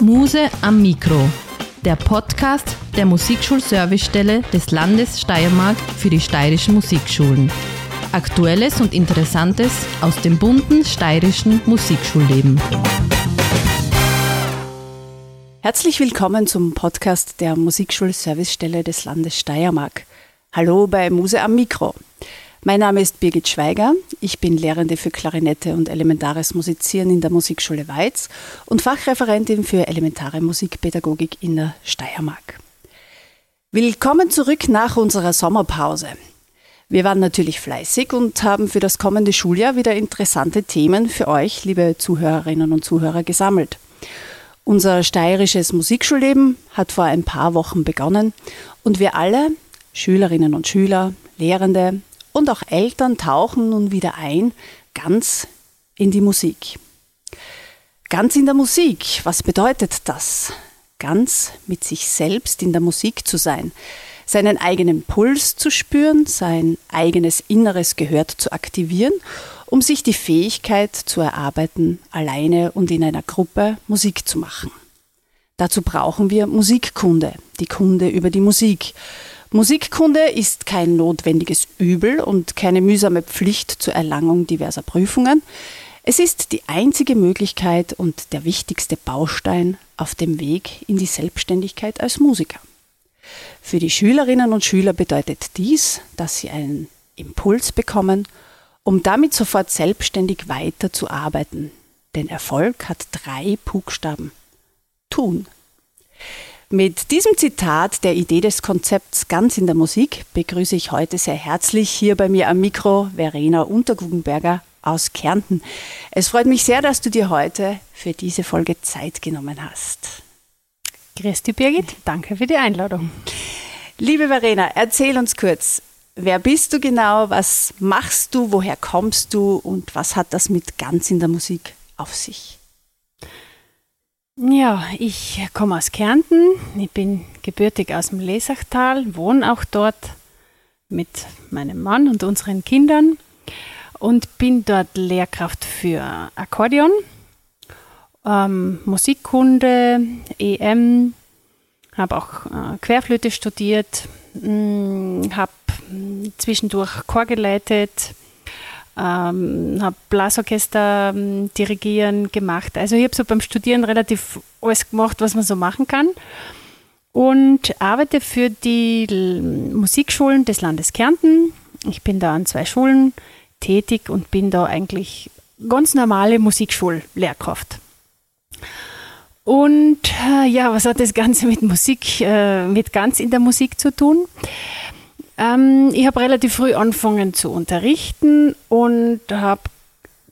Muse am Mikro, der Podcast der Musikschulservicestelle des Landes Steiermark für die steirischen Musikschulen. Aktuelles und Interessantes aus dem bunten steirischen Musikschulleben. Herzlich willkommen zum Podcast der Musikschulservicestelle des Landes Steiermark. Hallo bei Muse am Mikro. Mein Name ist Birgit Schweiger. Ich bin Lehrende für Klarinette und elementares Musizieren in der Musikschule Weiz und Fachreferentin für elementare Musikpädagogik in der Steiermark. Willkommen zurück nach unserer Sommerpause. Wir waren natürlich fleißig und haben für das kommende Schuljahr wieder interessante Themen für euch, liebe Zuhörerinnen und Zuhörer, gesammelt. Unser steirisches Musikschulleben hat vor ein paar Wochen begonnen und wir alle, Schülerinnen und Schüler, Lehrende, und auch Eltern tauchen nun wieder ein, ganz in die Musik. Ganz in der Musik, was bedeutet das? Ganz mit sich selbst in der Musik zu sein, seinen eigenen Puls zu spüren, sein eigenes inneres Gehör zu aktivieren, um sich die Fähigkeit zu erarbeiten, alleine und in einer Gruppe Musik zu machen. Dazu brauchen wir Musikkunde, die Kunde über die Musik. Musikkunde ist kein notwendiges Übel und keine mühsame Pflicht zur Erlangung diverser Prüfungen. Es ist die einzige Möglichkeit und der wichtigste Baustein auf dem Weg in die Selbstständigkeit als Musiker. Für die Schülerinnen und Schüler bedeutet dies, dass sie einen Impuls bekommen, um damit sofort selbstständig weiterzuarbeiten. Denn Erfolg hat drei Buchstaben. Tun. Mit diesem Zitat der Idee des Konzepts ganz in der Musik begrüße ich heute sehr herzlich hier bei mir am Mikro Verena Unterguggenberger aus Kärnten. Es freut mich sehr, dass du dir heute für diese Folge Zeit genommen hast. Grüß dich, Birgit. Danke für die Einladung. Liebe Verena, erzähl uns kurz, wer bist du genau, was machst du, woher kommst du und was hat das mit ganz in der Musik auf sich? Ja, ich komme aus Kärnten. Ich bin gebürtig aus dem Lesachtal, wohne auch dort mit meinem Mann und unseren Kindern und bin dort Lehrkraft für Akkordeon, ähm, Musikkunde, EM, habe auch äh, Querflöte studiert, hm, habe zwischendurch Chor geleitet, ähm, habe Blasorchester ähm, dirigieren gemacht. Also ich habe so beim Studieren relativ alles gemacht, was man so machen kann. Und arbeite für die Musikschulen des Landes Kärnten. Ich bin da an zwei Schulen tätig und bin da eigentlich ganz normale Musikschullehrkraft. Und äh, ja, was hat das Ganze mit Musik, äh, mit ganz in der Musik zu tun? Ähm, ich habe relativ früh angefangen zu unterrichten und habe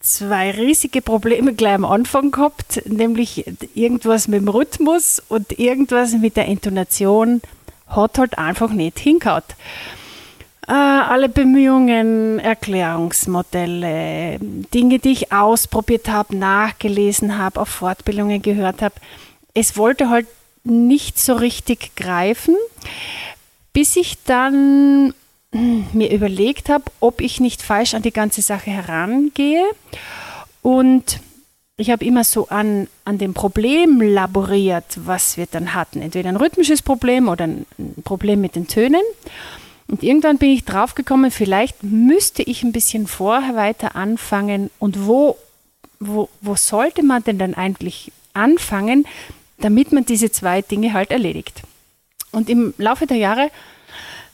zwei riesige Probleme gleich am Anfang gehabt, nämlich irgendwas mit dem Rhythmus und irgendwas mit der Intonation hat halt einfach nicht hingehaut. Äh, alle Bemühungen, Erklärungsmodelle, Dinge, die ich ausprobiert habe, nachgelesen habe, auf Fortbildungen gehört habe, es wollte halt nicht so richtig greifen bis ich dann hm, mir überlegt habe, ob ich nicht falsch an die ganze Sache herangehe. Und ich habe immer so an, an dem Problem laboriert, was wir dann hatten. Entweder ein rhythmisches Problem oder ein Problem mit den Tönen. Und irgendwann bin ich draufgekommen, vielleicht müsste ich ein bisschen vorher weiter anfangen. Und wo, wo, wo sollte man denn dann eigentlich anfangen, damit man diese zwei Dinge halt erledigt? Und im Laufe der Jahre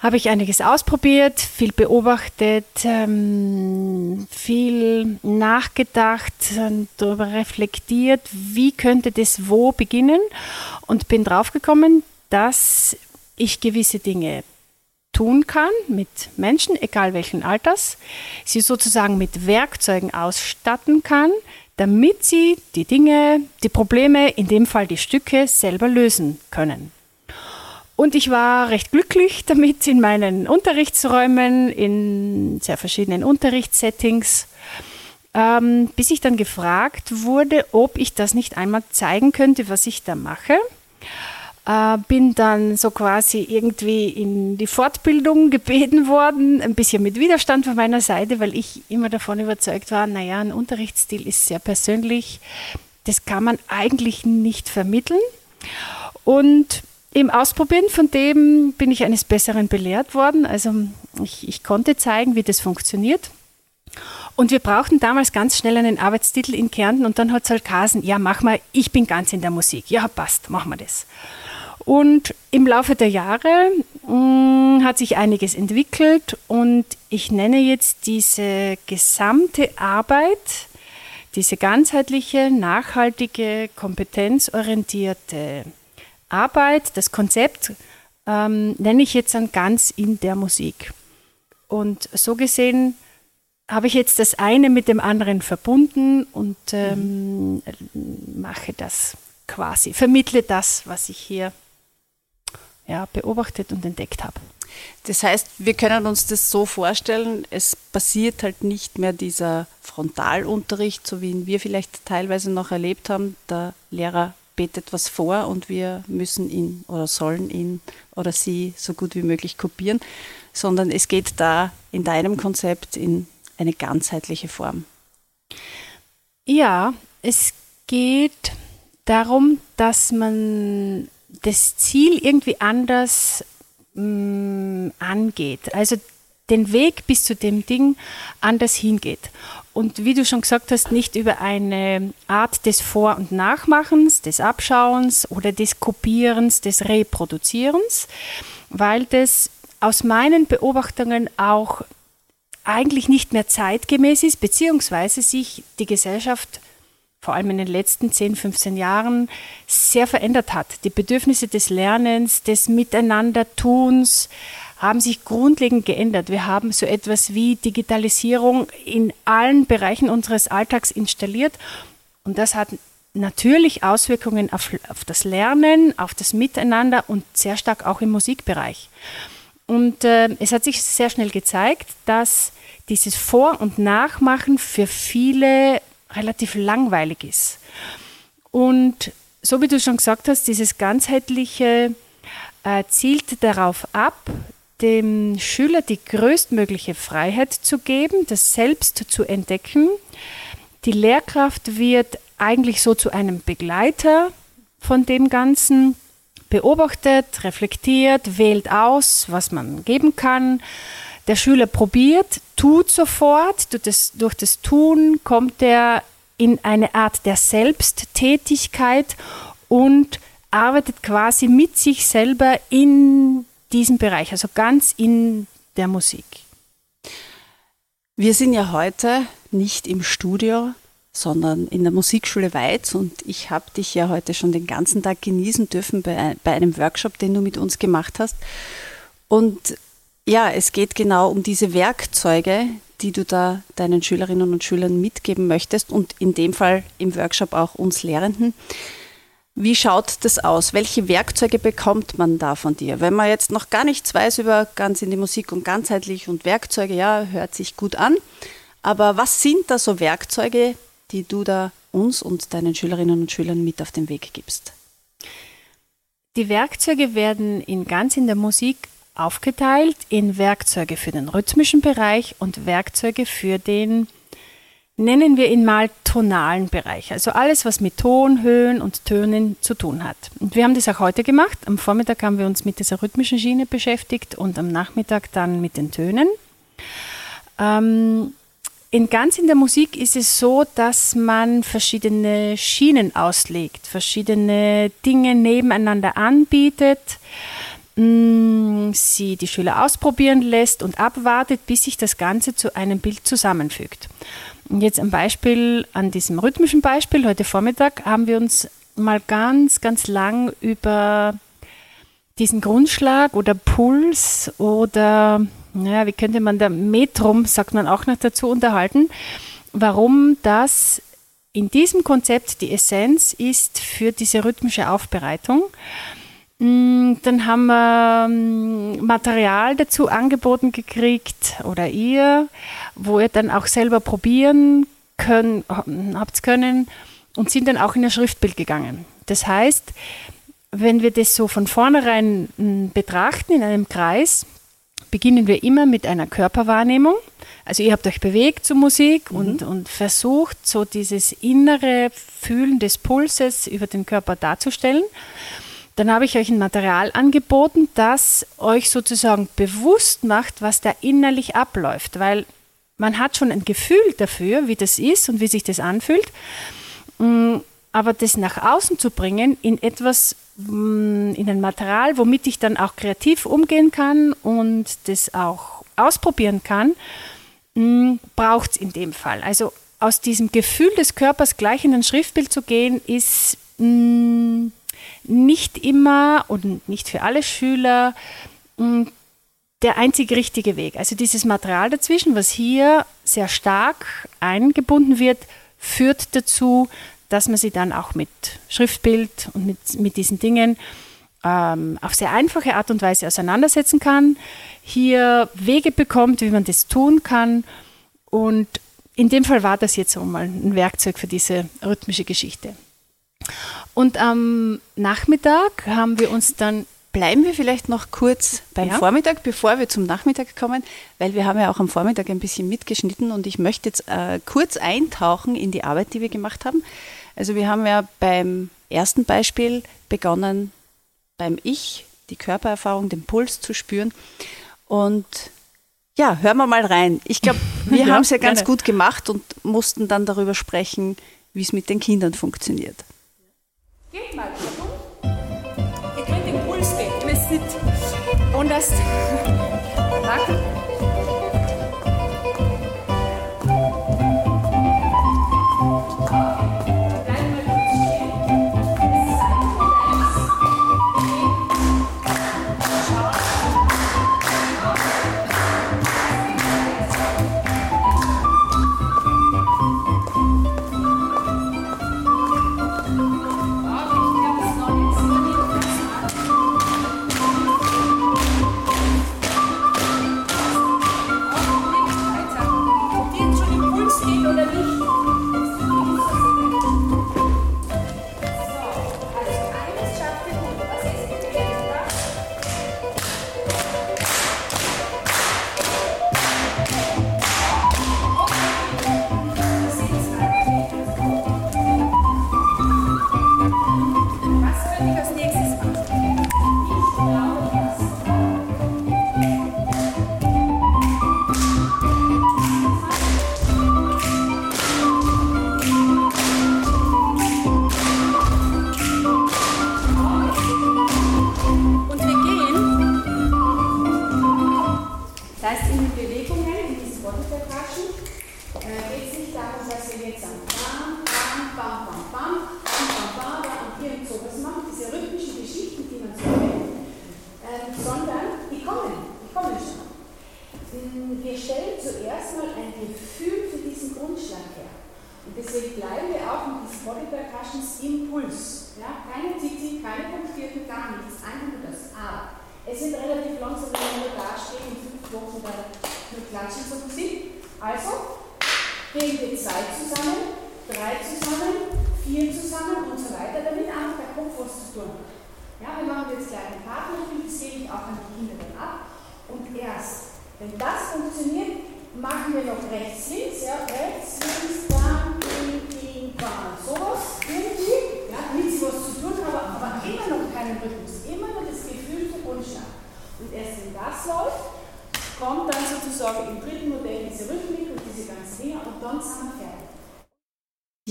habe ich einiges ausprobiert, viel beobachtet, ähm, viel nachgedacht, darüber reflektiert, wie könnte das wo beginnen und bin draufgekommen, dass ich gewisse Dinge tun kann mit Menschen, egal welchen Alters, sie sozusagen mit Werkzeugen ausstatten kann, damit sie die Dinge, die Probleme, in dem Fall die Stücke selber lösen können. Und ich war recht glücklich damit in meinen Unterrichtsräumen, in sehr verschiedenen Unterrichtssettings, ähm, bis ich dann gefragt wurde, ob ich das nicht einmal zeigen könnte, was ich da mache. Äh, bin dann so quasi irgendwie in die Fortbildung gebeten worden, ein bisschen mit Widerstand von meiner Seite, weil ich immer davon überzeugt war, naja, ein Unterrichtsstil ist sehr persönlich das kann man eigentlich nicht vermitteln. Und im Ausprobieren von dem bin ich eines Besseren belehrt worden. Also ich, ich konnte zeigen, wie das funktioniert. Und wir brauchten damals ganz schnell einen Arbeitstitel in Kärnten und dann hat Salkasen, ja, mach mal, ich bin ganz in der Musik. Ja, passt, machen wir das. Und im Laufe der Jahre mh, mm, hat sich einiges entwickelt und ich nenne jetzt diese gesamte Arbeit, diese ganzheitliche, nachhaltige, kompetenzorientierte Arbeit, das Konzept, ähm, nenne ich jetzt dann ganz in der Musik. Und so gesehen habe ich jetzt das eine mit dem anderen verbunden und ähm, mache das quasi, vermittle das, was ich hier ja, beobachtet und entdeckt habe. Das heißt, wir können uns das so vorstellen, es passiert halt nicht mehr dieser Frontalunterricht, so wie ihn wir vielleicht teilweise noch erlebt haben. Der Lehrer betet was vor und wir müssen ihn oder sollen ihn oder sie so gut wie möglich kopieren, sondern es geht da in deinem Konzept in eine ganzheitliche Form. Ja, es geht darum, dass man das Ziel irgendwie anders mh, mm, angeht. Also den Weg bis zu dem Ding anders hingeht. Und wie du schon gesagt hast, nicht über eine Art des Vor- und Nachmachens, des Abschauens oder des Kopierens, des Reproduzierens, weil das aus meinen Beobachtungen auch eigentlich nicht mehr zeitgemäß ist, beziehungsweise sich die Gesellschaft vor allem in den letzten 10, 15 Jahren sehr verändert hat. Die Bedürfnisse des Lernens, des Miteinandertuns haben sich grundlegend geändert. Wir haben so etwas wie Digitalisierung in allen Bereichen unseres Alltags installiert und das hat natürlich Auswirkungen auf, auf das Lernen, auf das Miteinander und sehr stark auch im Musikbereich. Und äh, es hat sich sehr schnell gezeigt, dass dieses Vor- und Nachmachen für viele relativ langweilig ist. Und so wie du schon gesagt hast, dieses ganzheitliche äh, zielt darauf ab, dem Schüler die größtmögliche Freiheit zu geben, das selbst zu entdecken. Die Lehrkraft wird eigentlich so zu einem Begleiter von dem Ganzen, beobachtet, reflektiert, wählt aus, was man geben kann. Der Schüler probiert, tut sofort, durch das, durch das Tun kommt er in eine Art der Selbsttätigkeit und arbeitet quasi mit sich selber in diesem Bereich, also ganz in der Musik. Wir sind ja heute nicht im Studio, sondern in der Musikschule Weiz und ich habe dich ja heute schon den ganzen Tag genießen dürfen bei, bei einem Workshop, den du mit uns gemacht hast. Und ja, es geht genau um diese Werkzeuge, die du da deinen Schülerinnen und Schülern mitgeben möchtest und in dem Fall im Workshop auch uns Lehrenden. Wie schaut das aus? Welche Werkzeuge bekommt man da von dir? Wenn man jetzt noch gar nichts weiß über ganz in die Musik und ganzheitlich und Werkzeuge, ja, hört sich gut an. Aber was sind da so Werkzeuge, die du da uns und deinen Schülerinnen und Schülern mit auf den Weg gibst? Die Werkzeuge werden in ganz in der Musik aufgeteilt in Werkzeuge für den rhythmischen Bereich und Werkzeuge für den, nennen wir ihn mal, tonalen Bereich. Also alles, was mit Ton, Höhen und Tönen zu tun hat. Und wir haben das auch heute gemacht. Am Vormittag haben wir uns mit dieser rhythmischen Schiene beschäftigt und am Nachmittag dann mit den Tönen. Ähm, in ganz in der Musik ist es so, dass man verschiedene Schienen auslegt, verschiedene Dinge nebeneinander anbietet. Mm, sie die Schüler ausprobieren lässt und abwartet, bis sich das Ganze zu einem Bild zusammenfügt. Und jetzt ein Beispiel an diesem rhythmischen Beispiel. Heute Vormittag haben wir uns mal ganz, ganz lang über diesen Grundschlag oder Puls oder, naja, wie könnte man da, Metrum, sagt man auch noch dazu, unterhalten, warum das in diesem Konzept die Essenz ist für diese rhythmische Aufbereitung. Mm, dann haben wir mm, Material dazu angeboten gekriegt oder ihr, wo ihr dann auch selber probieren können, habt können und sind dann auch in ein Schriftbild gegangen. Das heißt, wenn wir das so von vornherein mm, betrachten in einem Kreis, beginnen wir immer mit einer Körperwahrnehmung. Also ihr habt euch bewegt zur Musik mhm. und, und versucht, so dieses innere Fühlen des Pulses über den Körper darzustellen. Dann habe ich euch ein Material angeboten, das euch sozusagen bewusst macht, was da innerlich abläuft, weil man hat schon ein Gefühl dafür, wie das ist und wie sich das anfühlt. Mm, aber das nach außen zu bringen in etwas, mm, in ein Material, womit ich dann auch kreativ umgehen kann und das auch ausprobieren kann, mm, braucht es in dem Fall. Also aus diesem Gefühl des Körpers gleich in ein Schriftbild zu gehen, ist nicht immer und nicht für alle Schüler der einzig richtige Weg. Also dieses Material dazwischen, was hier sehr stark eingebunden wird, führt dazu, dass man sie dann auch mit Schriftbild und mit, mit diesen Dingen ähm, auf sehr einfache Art und Weise auseinandersetzen kann, hier Wege bekommt, wie man das tun kann. Und in dem Fall war das jetzt so mal ein Werkzeug für diese rhythmische Geschichte. Und am Nachmittag haben wir uns dann Bleiben wir vielleicht noch kurz beim ja. Vormittag, bevor wir zum Nachmittag kommen, weil wir haben ja auch am Vormittag ein bisschen mitgeschnitten und ich möchte jetzt äh, kurz eintauchen in die Arbeit, die wir gemacht haben. Also wir haben ja beim ersten Beispiel begonnen, beim Ich die Körpererfahrung, den Puls zu spüren. Und ja, hören wir mal rein. Ich glaube, wir ja, haben es ja ganz gerne. gut gemacht und mussten dann darüber sprechen, wie es mit den Kindern funktioniert. Geht mal, sit. Underst bakken.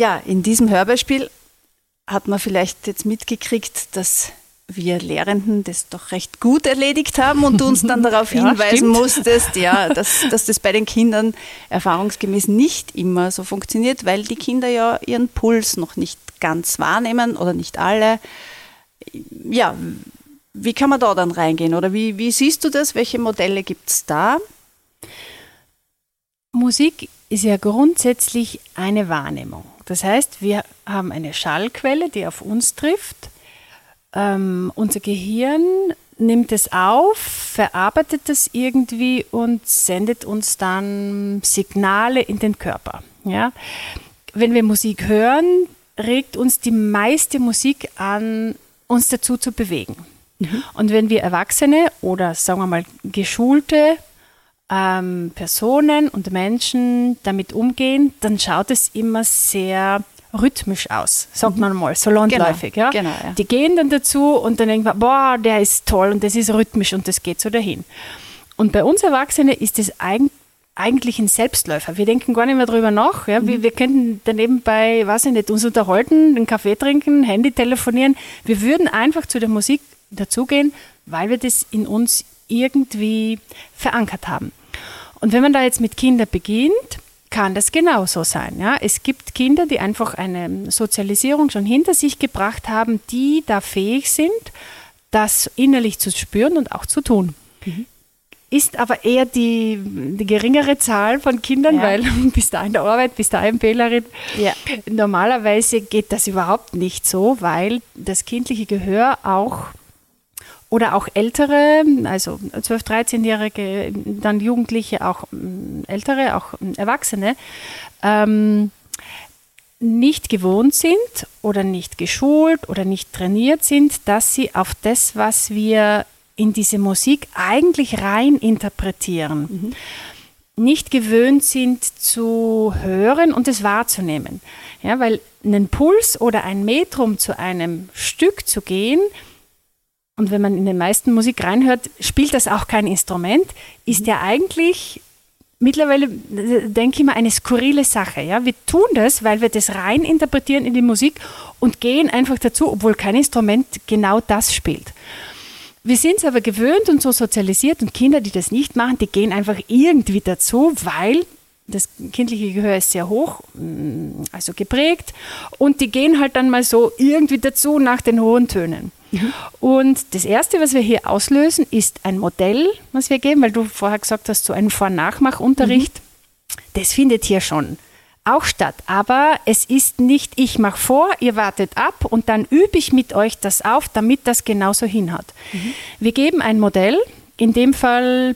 Ja, in diesem Hörbeispiel hat man vielleicht jetzt mitgekriegt, dass wir Lehrenden das doch recht gut erledigt haben und du uns dann darauf ja, hinweisen stimmt. musstest, ja, dass, dass das bei den Kindern erfahrungsgemäß nicht immer so funktioniert, weil die Kinder ja ihren Puls noch nicht ganz wahrnehmen oder nicht alle. Ja, wie kann man da dann reingehen oder wie, wie siehst du das? Welche Modelle gibt es da? Musik ist ja grundsätzlich eine Wahrnehmung. Das heißt, wir haben eine Schallquelle, die auf uns trifft. Ähm, unser Gehirn nimmt es auf, verarbeitet es irgendwie und sendet uns dann Signale in den Körper. Ja? Wenn wir Musik hören, regt uns die meiste Musik an, uns dazu zu bewegen. Mhm. Und wenn wir Erwachsene oder sagen wir mal geschulte ähm, Personen und Menschen damit umgehen, dann schaut es immer sehr rhythmisch aus, sagt mhm. man mal, so landläufig. Genau, ja? Genau, ja. Die gehen dann dazu und dann denken wir, boah, der ist toll und das ist rhythmisch und das geht so dahin. Und bei uns Erwachsenen ist es eigentlich ein Selbstläufer. Wir denken gar nicht mehr drüber nach. Ja? Mhm. Wir, wir könnten daneben bei, weiß ich nicht, uns unterhalten, einen Kaffee trinken, Handy telefonieren. Wir würden einfach zu der Musik dazugehen, weil wir das in uns irgendwie verankert haben. Und wenn man da jetzt mit Kindern beginnt, kann das genauso sein. Ja? Es gibt Kinder, die einfach eine Sozialisierung schon hinter sich gebracht haben, die da fähig sind, das innerlich zu spüren und auch zu tun. Mhm. Ist aber eher die, die geringere Zahl von Kindern, ja. weil bis da in der Arbeit, bis da Fehlerin. Ja. Normalerweise geht das überhaupt nicht so, weil das kindliche Gehör auch oder auch ältere, also 12-, 13-Jährige, dann Jugendliche, auch mm, ältere, auch mm, Erwachsene, ähm, nicht gewohnt sind oder nicht geschult oder nicht trainiert sind, dass sie auf das, was wir in diese Musik eigentlich rein interpretieren, mhm. nicht gewöhnt sind zu hören und es wahrzunehmen. Ja, weil einen Puls oder ein Metrum zu einem Stück zu gehen, und wenn man in den meisten Musik reinhört, spielt das auch kein Instrument, ist mhm. ja eigentlich mittlerweile, denke ich mal, eine skurrile Sache. Ja? Wir tun das, weil wir das rein interpretieren in die Musik und gehen einfach dazu, obwohl kein Instrument genau das spielt. Wir sind es aber gewöhnt und so sozialisiert und Kinder, die das nicht machen, die gehen einfach irgendwie dazu, weil das kindliche Gehör ist sehr hoch, mm, also geprägt und die gehen halt dann mal so irgendwie dazu nach den hohen Tönen. Mhm. Und das Erste, was wir hier auslösen, ist ein Modell, was wir geben, weil du vorher gesagt hast, so ein Vor-Nachmach-Unterricht. Mhm. Das findet hier schon auch statt. Aber es ist nicht, ich mache vor, ihr wartet ab und dann übe ich mit euch das auf, damit das genauso hinhaut. Mhm. Wir geben ein Modell, in dem Fall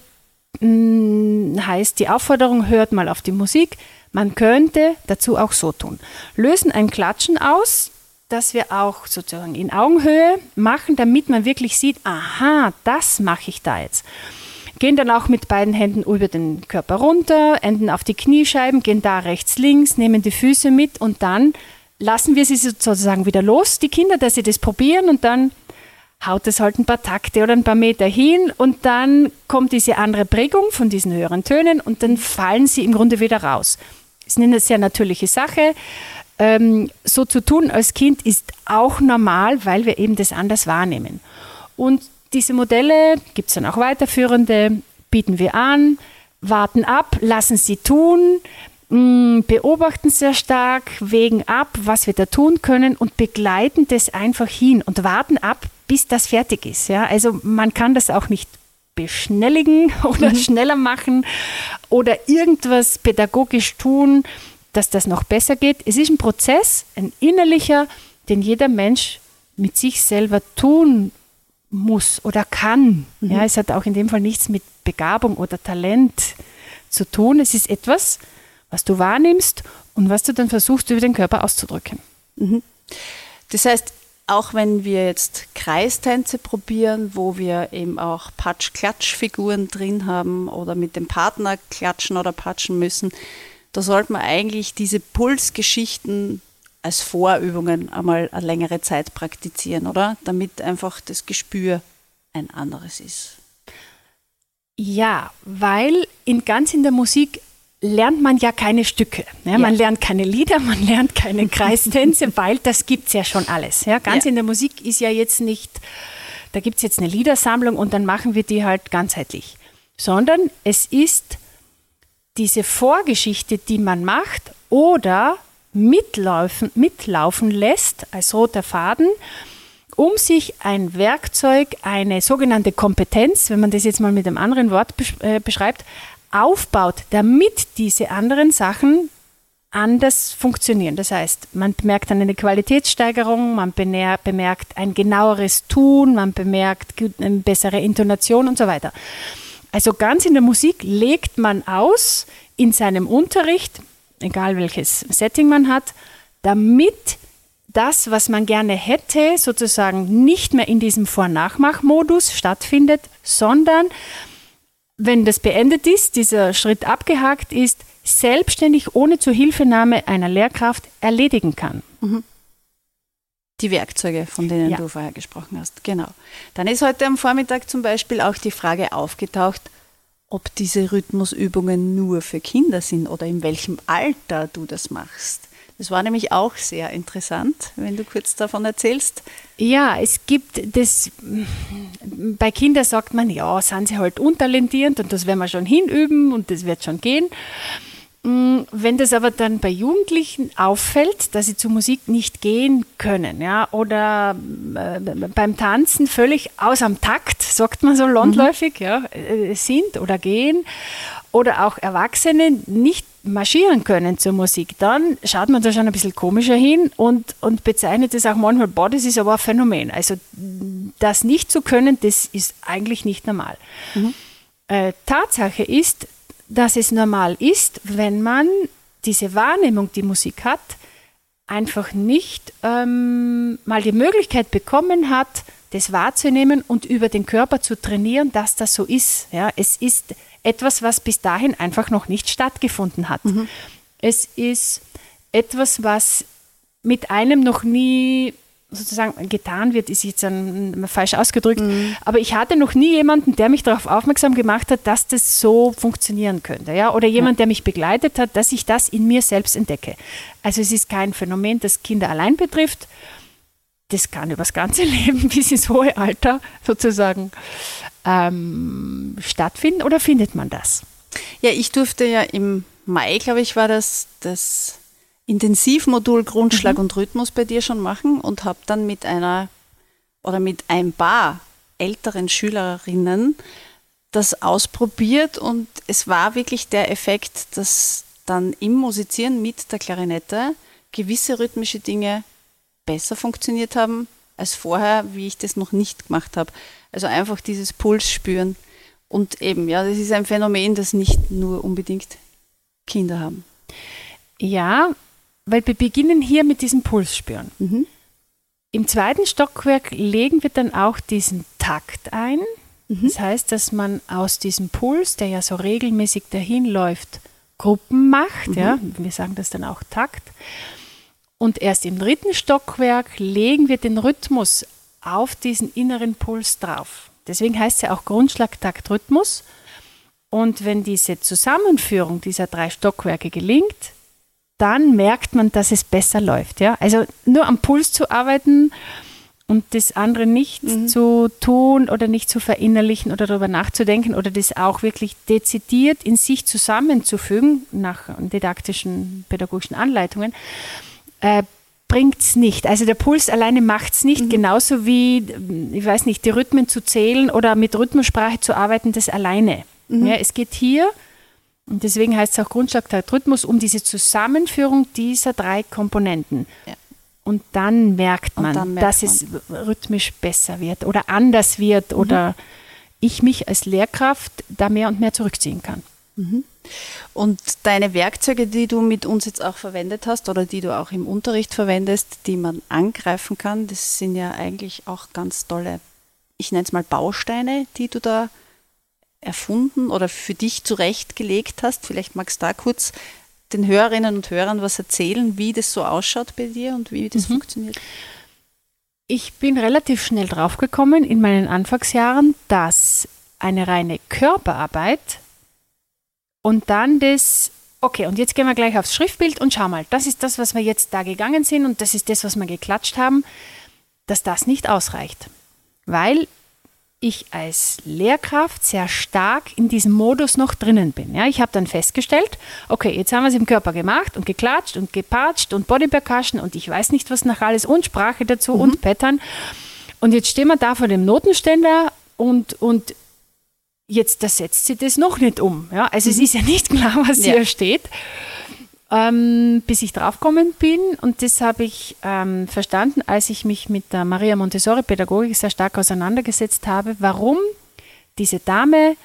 mh, mm, heißt die Aufforderung, hört mal auf die Musik. Man könnte dazu auch so tun. Lösen ein Klatschen aus, dass wir auch sozusagen in Augenhöhe machen, damit man wirklich sieht, aha, das mache ich da jetzt. Gehen dann auch mit beiden Händen über den Körper runter, enden auf die Kniescheiben, gehen da rechts, links, nehmen die Füße mit und dann lassen wir sie sozusagen wieder los, die Kinder, dass sie das probieren und dann haut es halt ein paar Takte oder ein paar Meter hin und dann kommt diese andere Prägung von diesen höheren Tönen und dann fallen sie im Grunde wieder raus. Das ist eine sehr natürliche Sache. Ähm, so zu tun als Kind ist auch normal, weil wir eben das anders wahrnehmen. Und diese Modelle, gibt es dann auch weiterführende, bieten wir an, warten ab, lassen sie tun, mm, beobachten sehr stark, wägen ab, was wir da tun können und begleiten das einfach hin und warten ab, bis das fertig ist. Ja? Also man kann das auch nicht beschnelligen oder mhm. schneller machen oder irgendwas pädagogisch tun, dass das noch besser geht. Es ist ein Prozess, ein innerlicher, den jeder Mensch mit sich selber tun muss oder kann. Mhm. Ja, es hat auch in dem Fall nichts mit Begabung oder Talent zu tun. Es ist etwas, was du wahrnimmst und was du dann versuchst, über den Körper auszudrücken. Mhm. Das heißt, auch wenn wir jetzt Kreistänze probieren, wo wir eben auch Patsch-Klatsch-Figuren drin haben oder mit dem Partner klatschen oder patschen müssen, da sollte man eigentlich diese Pulsgeschichten als Vorübungen einmal eine längere Zeit praktizieren, oder? Damit einfach das Gespür ein anderes ist. Ja, weil in ganz in der Musik lernt man ja keine Stücke. Ja, ja. Man lernt keine Lieder, man lernt keine Kreistänze, weil das gibt es ja schon alles. Ja, ganz ja. in der Musik ist ja jetzt nicht, da gibt es jetzt eine Liedersammlung und dann machen wir die halt ganzheitlich. Sondern es ist diese Vorgeschichte, die man macht oder mitlaufen, mitlaufen lässt als roter Faden, um sich ein Werkzeug, eine sogenannte Kompetenz, wenn man das jetzt mal mit einem anderen Wort äh, beschreibt, aufbaut, damit diese anderen Sachen anders funktionieren. Das heißt, man bemerkt dann eine Qualitätssteigerung, man bemerkt ein genaueres Tun, man bemerkt eine bessere Intonation und so weiter. Also ganz in der Musik legt man aus in seinem Unterricht, egal welches Setting man hat, damit das, was man gerne hätte, sozusagen nicht mehr in diesem Vor-Nachmach-Modus stattfindet, sondern wenn das beendet ist, dieser Schritt abgehakt ist, selbstständig ohne Zuhilfenahme einer Lehrkraft erledigen kann. Mhm. Die Werkzeuge, von denen ja. du vorher gesprochen hast. Genau. Dann ist heute am Vormittag zum Beispiel auch die Frage aufgetaucht, ob diese Rhythmusübungen nur für Kinder sind oder in welchem Alter du das machst. Das war nämlich auch sehr interessant, wenn du kurz davon erzählst. Ja, es gibt das, bei Kindern sagt man, ja, sind sie halt untalentierend und das werden wir schon hinüben und das wird schon gehen. Mm, wenn das aber dann bei Jugendlichen auffällt, dass sie zur Musik nicht gehen können, ja, oder äh, beim Tanzen völlig aus am Takt, sagt man so landläufig, mhm. ja, äh, sind oder gehen, oder auch Erwachsene nicht marschieren können zur Musik, dann schaut man da schon ein bisschen komischer hin und, und bezeichnet es auch manchmal, boah, das ist aber ein Phänomen. Also das nicht zu können, das ist eigentlich nicht normal. Mhm. Äh, Tatsache ist, dass es normal ist, wenn man diese Wahrnehmung, die Musik hat, einfach nicht ähm, mal die Möglichkeit bekommen hat, das wahrzunehmen und über den Körper zu trainieren, dass das so ist. Ja, es ist etwas, was bis dahin einfach noch nicht stattgefunden hat. Mhm. Es ist etwas, was mit einem noch nie sozusagen getan wird, ist jetzt ein, falsch ausgedrückt, mhm. aber ich hatte noch nie jemanden, der mich darauf aufmerksam gemacht hat, dass das so funktionieren könnte, ja, oder jemand, ja. der mich begleitet hat, dass ich das in mir selbst entdecke. Also es ist kein Phänomen, das Kinder allein betrifft. Das kann übers ganze Leben bis ins hohe Alter sozusagen ähm, stattfinden oder findet man das? Ja, ich durfte ja im Mai, glaube ich, war das das Intensivmodul Grundschlag mhm. und Rhythmus bei dir schon machen und habe dann mit einer oder mit ein paar älteren Schülerinnen das ausprobiert und es war wirklich der Effekt, dass dann im Musizieren mit der Klarinette gewisse rhythmische Dinge besser funktioniert haben als vorher, wie ich das noch nicht gemacht habe. Also einfach dieses Puls spüren. Und eben, ja, das ist ein Phänomen, das nicht nur unbedingt Kinder haben. Ja, weil wir beginnen hier mit diesem Puls spüren. Mhm. Im zweiten Stockwerk legen wir dann auch diesen Takt ein. Mhm. Das heißt, dass man aus diesem Puls, der ja so regelmäßig dahin läuft, Gruppen macht. Mhm. Ja, wir sagen das dann auch Takt. Und erst im dritten Stockwerk legen wir den Rhythmus auf diesen inneren Puls drauf. Deswegen heißt es ja auch Grundschlagtakt Rhythmus. Und wenn diese Zusammenführung dieser drei Stockwerke gelingt, dann merkt man, dass es besser läuft. Ja? Also nur am Puls zu arbeiten und das andere nicht mhm. zu tun oder nicht zu verinnerlichen oder darüber nachzudenken oder das auch wirklich dezidiert in sich zusammenzufügen nach didaktischen, pädagogischen Anleitungen, äh, bringt es nicht. Also der Puls alleine macht es nicht, mhm. genauso wie, ich weiß nicht, die Rhythmen zu zählen oder mit Rhythmussprache zu arbeiten, das alleine. Mhm. Ja, es geht hier und deswegen heißt es auch Grundschlagtakt Rhythmus, um diese Zusammenführung dieser drei Komponenten. Ja. Und dann merkt man, dann merkt dass man. es rhythmisch besser wird oder anders wird mhm. oder ich mich als Lehrkraft da mehr und mehr zurückziehen kann. Mhm. Und deine Werkzeuge, die du mit uns jetzt auch verwendet hast oder die du auch im Unterricht verwendest, die man angreifen kann, das sind ja eigentlich auch ganz tolle, ich nenne es mal Bausteine, die du da erfunden oder für dich zurechtgelegt hast. Vielleicht magst du da kurz den Hörerinnen und Hörern was erzählen, wie das so ausschaut bei dir und wie das mhm. funktioniert. Ich bin relativ schnell draufgekommen in meinen Anfangsjahren, dass eine reine Körperarbeit und dann das, okay, und jetzt gehen wir gleich aufs Schriftbild und schau mal, das ist das, was wir jetzt da gegangen sind und das ist das, was wir geklatscht haben, dass das nicht ausreicht. Weil ich als Lehrkraft sehr stark in diesem Modus noch drinnen bin. Ja, ich habe dann festgestellt, okay, jetzt haben wir es im Körper gemacht und geklatscht und gepatscht und Body Percussion und ich weiß nicht was nach alles und Sprache dazu mhm. und Pattern. Und jetzt stehen wir da vor dem Notenständer und, und jetzt da setzt sie das noch nicht um. Ja? Also mhm. es ist ja nicht klar, was ja. hier steht ähm, bis ich draufgekommen bin. Und das habe ich ähm, verstanden, als ich mich mit der Maria Montessori-Pädagogik sehr stark auseinandergesetzt habe, warum diese Dame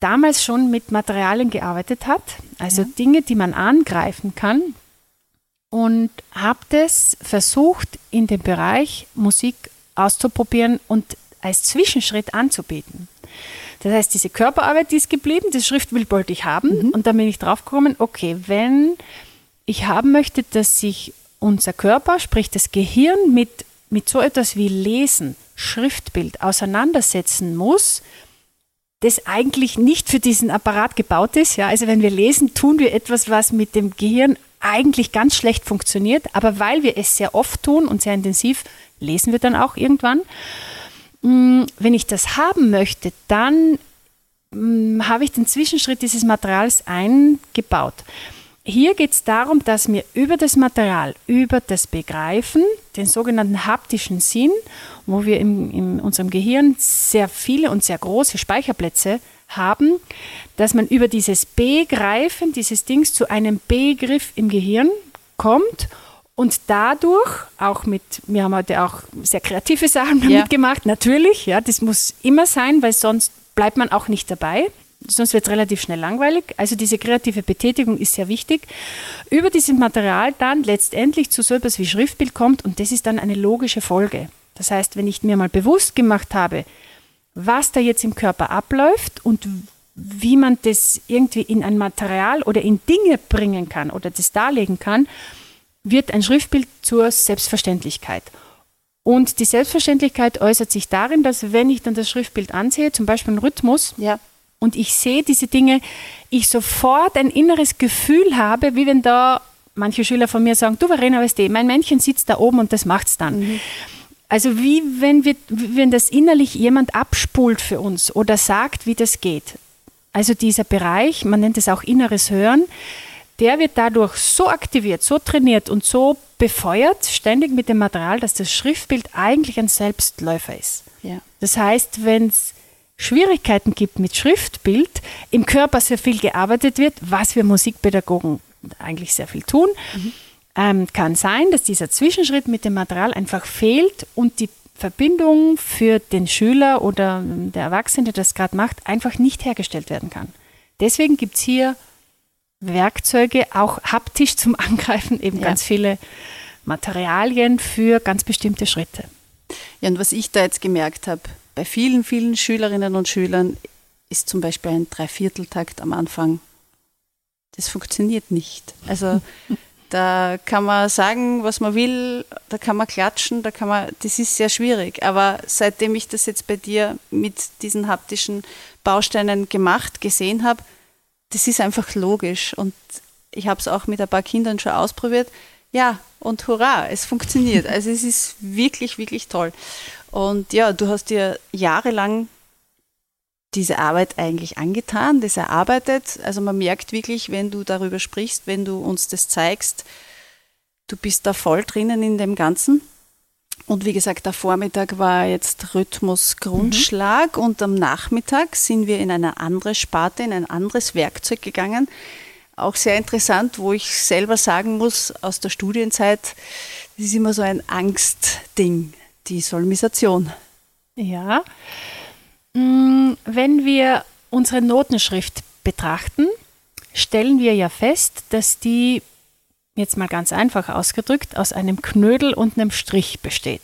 damals schon mit Materialien gearbeitet hat, also ja. Dinge, die man angreifen kann. Und habe das versucht, in dem Bereich Musik auszuprobieren und als Zwischenschritt anzubieten. Das heißt, diese Körperarbeit, die ist geblieben, das Schriftbild wollte ich haben mhm. und dann bin ich draufgekommen, okay, wenn ich haben möchte, dass sich unser Körper, sprich das Gehirn mit, mit so etwas wie Lesen, Schriftbild auseinandersetzen muss, das eigentlich nicht für diesen Apparat gebaut ist. Ja, also wenn wir lesen, tun wir etwas, was mit dem Gehirn eigentlich ganz schlecht funktioniert, aber weil wir es sehr oft tun und sehr intensiv, lesen wir dann auch irgendwann. Mm, wenn ich das haben möchte, dann mm, habe ich den Zwischenschritt dieses Materials eingebaut. Hier geht es darum, dass wir über das Material, über das Begreifen, den sogenannten haptischen Sinn, wo wir in, in unserem Gehirn sehr viele und sehr große Speicherplätze haben, dass man über dieses Begreifen dieses Dings zu einem Begriff im Gehirn kommt und dadurch auch mit, wir haben heute auch sehr kreative Sachen damit ja. gemacht, natürlich, ja, das muss immer sein, weil sonst bleibt man auch nicht dabei sonst wird es relativ schnell langweilig. Also diese kreative Betätigung ist sehr wichtig. Über dieses Material dann letztendlich zu so etwas wie Schriftbild kommt und das ist dann eine logische Folge. Das heißt, wenn ich mir mal bewusst gemacht habe, was da jetzt im Körper abläuft und wie man das irgendwie in ein Material oder in Dinge bringen kann oder das darlegen kann, wird ein Schriftbild zur Selbstverständlichkeit. Und die Selbstverständlichkeit äußert sich darin, dass wenn ich dann das Schriftbild ansehe, zum Beispiel einen Rhythmus, ja und ich sehe diese Dinge, ich sofort ein inneres Gefühl habe, wie wenn da manche Schüler von mir sagen, du Verena, weißt du, mein Männchen sitzt da oben und das macht's dann. Mhm. Also wie wenn, wir, wenn das innerlich jemand abspult für uns oder sagt, wie das geht. Also dieser Bereich, man nennt es auch inneres Hören, der wird dadurch so aktiviert, so trainiert und so befeuert, ständig mit dem Material, dass das Schriftbild eigentlich ein Selbstläufer ist. Ja. Das heißt, wenn es Schwierigkeiten gibt mit Schriftbild, im Körper sehr viel gearbeitet wird, was wir Musikpädagogen eigentlich sehr viel tun, mhm. ähm, kann sein, dass dieser Zwischenschritt mit dem Material einfach fehlt und die Verbindung für den Schüler oder der Erwachsene, der das gerade macht, einfach nicht hergestellt werden kann. Deswegen gibt es hier Werkzeuge, auch haptisch zum Angreifen, eben ja. ganz viele Materialien für ganz bestimmte Schritte. Ja, und was ich da jetzt gemerkt habe, bei vielen, vielen Schülerinnen und Schülern ist zum Beispiel ein Dreivierteltakt am Anfang. Das funktioniert nicht. Also da kann man sagen, was man will, da kann man klatschen, da kann man, das ist sehr schwierig. Aber seitdem ich das jetzt bei dir mit diesen haptischen Bausteinen gemacht, gesehen habe, das ist einfach logisch. Und ich habe es auch mit ein paar Kindern schon ausprobiert. Ja, und hurra, es funktioniert. Also es ist wirklich, wirklich toll. Und ja, du hast dir jahrelang diese Arbeit eigentlich angetan, das erarbeitet. Also man merkt wirklich, wenn du darüber sprichst, wenn du uns das zeigst, du bist da voll drinnen in dem Ganzen. Und wie gesagt, der Vormittag war jetzt Rhythmus Grundschlag mhm. und am Nachmittag sind wir in eine andere Sparte, in ein anderes Werkzeug gegangen. Auch sehr interessant, wo ich selber sagen muss, aus der Studienzeit, das ist immer so ein Angstding die Solmisation. Ja. Mm, wenn wir unsere Notenschrift betrachten, stellen wir ja fest, dass die, jetzt mal ganz einfach ausgedrückt, aus einem Knödel und einem Strich besteht.